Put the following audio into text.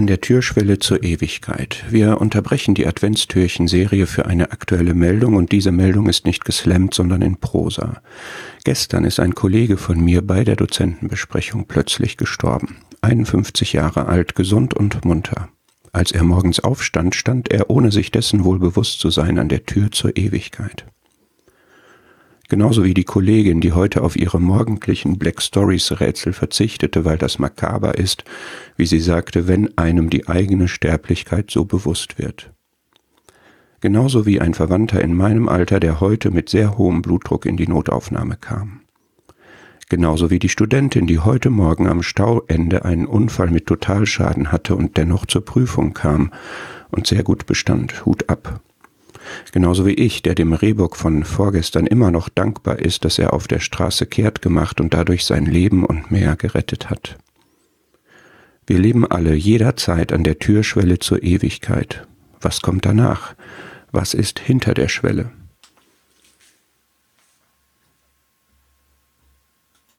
An der Türschwelle zur Ewigkeit. Wir unterbrechen die Adventstürchen-Serie für eine aktuelle Meldung und diese Meldung ist nicht geslammt, sondern in Prosa. Gestern ist ein Kollege von mir bei der Dozentenbesprechung plötzlich gestorben. 51 Jahre alt, gesund und munter. Als er morgens aufstand, stand er, ohne sich dessen wohl bewusst zu sein, an der Tür zur Ewigkeit. Genauso wie die Kollegin, die heute auf ihre morgendlichen Black Stories Rätsel verzichtete, weil das makaber ist, wie sie sagte, wenn einem die eigene Sterblichkeit so bewusst wird. Genauso wie ein Verwandter in meinem Alter, der heute mit sehr hohem Blutdruck in die Notaufnahme kam. Genauso wie die Studentin, die heute Morgen am Stauende einen Unfall mit Totalschaden hatte und dennoch zur Prüfung kam und sehr gut bestand. Hut ab. Genauso wie ich, der dem Rehbock von vorgestern immer noch dankbar ist, dass er auf der Straße kehrt gemacht und dadurch sein Leben und mehr gerettet hat. Wir leben alle jederzeit an der Türschwelle zur Ewigkeit. Was kommt danach? Was ist hinter der Schwelle?